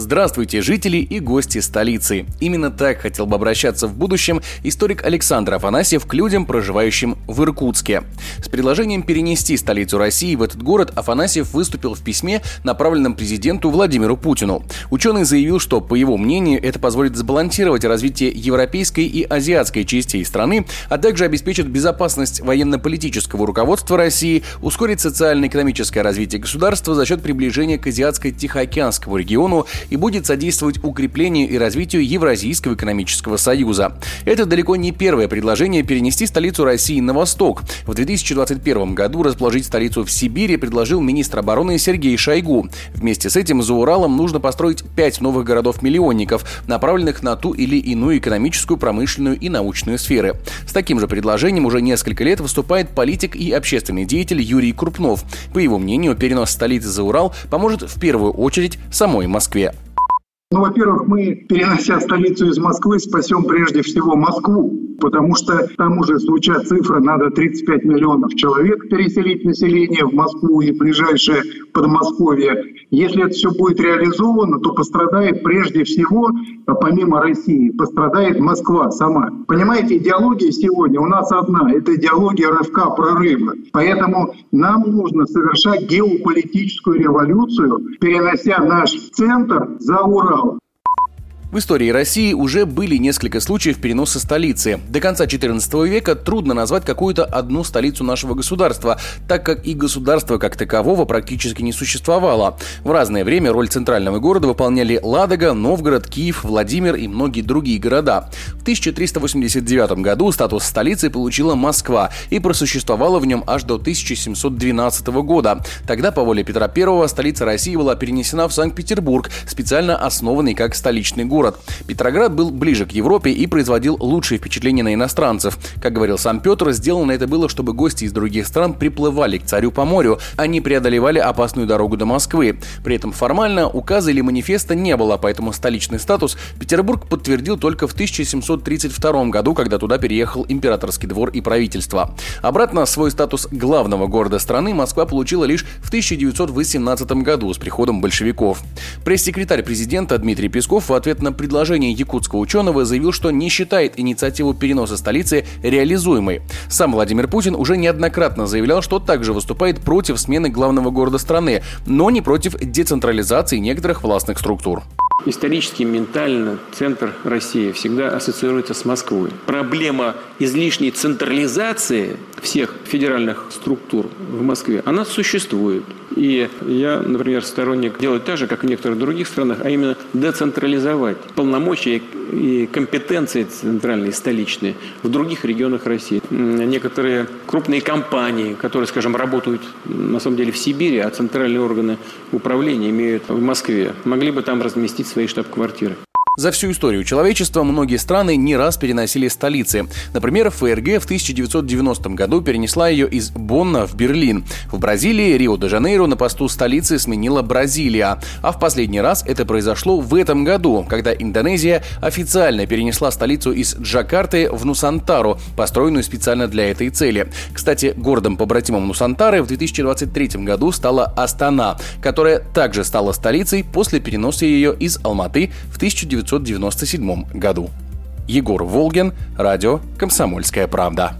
Здравствуйте, жители и гости столицы. Именно так хотел бы обращаться в будущем историк Александр Афанасьев к людям, проживающим в Иркутске. С предложением перенести столицу России в этот город Афанасьев выступил в письме, направленном президенту Владимиру Путину. Ученый заявил, что, по его мнению, это позволит сбалансировать развитие европейской и азиатской частей страны, а также обеспечит безопасность военно-политического руководства России, ускорит социально-экономическое развитие государства за счет приближения к азиатско-тихоокеанскому региону и будет содействовать укреплению и развитию Евразийского экономического союза. Это далеко не первое предложение перенести столицу России на восток. В 2021 году расположить столицу в Сибири предложил министр обороны Сергей Шойгу. Вместе с этим за Уралом нужно построить пять новых городов-миллионников, направленных на ту или иную экономическую, промышленную и научную сферы. С таким же предложением уже несколько лет выступает политик и общественный деятель Юрий Крупнов. По его мнению, перенос столицы за Урал поможет в первую очередь самой Москве. Ну, во-первых, мы, перенося столицу из Москвы, спасем прежде всего Москву, потому что там уже звучат цифры, надо 35 миллионов человек переселить население в Москву и ближайшее Подмосковье. Если это все будет реализовано, то пострадает прежде всего, а помимо России, пострадает Москва сама. Понимаете, идеология сегодня у нас одна, это идеология рывка прорыва. Поэтому нам нужно совершать геополитическую революцию, перенося наш центр за Урал. В истории России уже были несколько случаев переноса столицы. До конца XIV века трудно назвать какую-то одну столицу нашего государства, так как и государства как такового практически не существовало. В разное время роль центрального города выполняли Ладога, Новгород, Киев, Владимир и многие другие города. В 1389 году статус столицы получила Москва и просуществовала в нем аж до 1712 года. Тогда по воле Петра I столица России была перенесена в Санкт-Петербург, специально основанный как столичный город город. Петроград был ближе к Европе и производил лучшие впечатления на иностранцев. Как говорил сам Петр, сделано это было, чтобы гости из других стран приплывали к царю по морю, а не преодолевали опасную дорогу до Москвы. При этом формально указа или манифеста не было, поэтому столичный статус Петербург подтвердил только в 1732 году, когда туда переехал императорский двор и правительство. Обратно свой статус главного города страны Москва получила лишь в 1918 году с приходом большевиков. Пресс-секретарь президента Дмитрий Песков в ответ на на предложение якутского ученого заявил, что не считает инициативу переноса столицы реализуемой. Сам Владимир Путин уже неоднократно заявлял, что также выступает против смены главного города страны, но не против децентрализации некоторых властных структур. Исторически, ментально центр России всегда ассоциируется с Москвой. Проблема излишней централизации всех федеральных структур в Москве, она существует. И я, например, сторонник делать так же, как в некоторых других странах, а именно децентрализовать полномочия и компетенции центральные, столичные в других регионах России. Некоторые крупные компании, которые, скажем, работают на самом деле в Сибири, а центральные органы управления имеют в Москве, могли бы там разместить свои штаб-квартиры. За всю историю человечества многие страны не раз переносили столицы. Например, ФРГ в 1990 году перенесла ее из Бонна в Берлин. В Бразилии Рио-де-Жанейро на посту столицы сменила Бразилия. А в последний раз это произошло в этом году, когда Индонезия официально перенесла столицу из Джакарты в Нусантару, построенную специально для этой цели. Кстати, городом-побратимом Нусантары в 2023 году стала Астана, которая также стала столицей после переноса ее из Алматы в 1900 1997 году. Егор Волгин, радио «Комсомольская правда».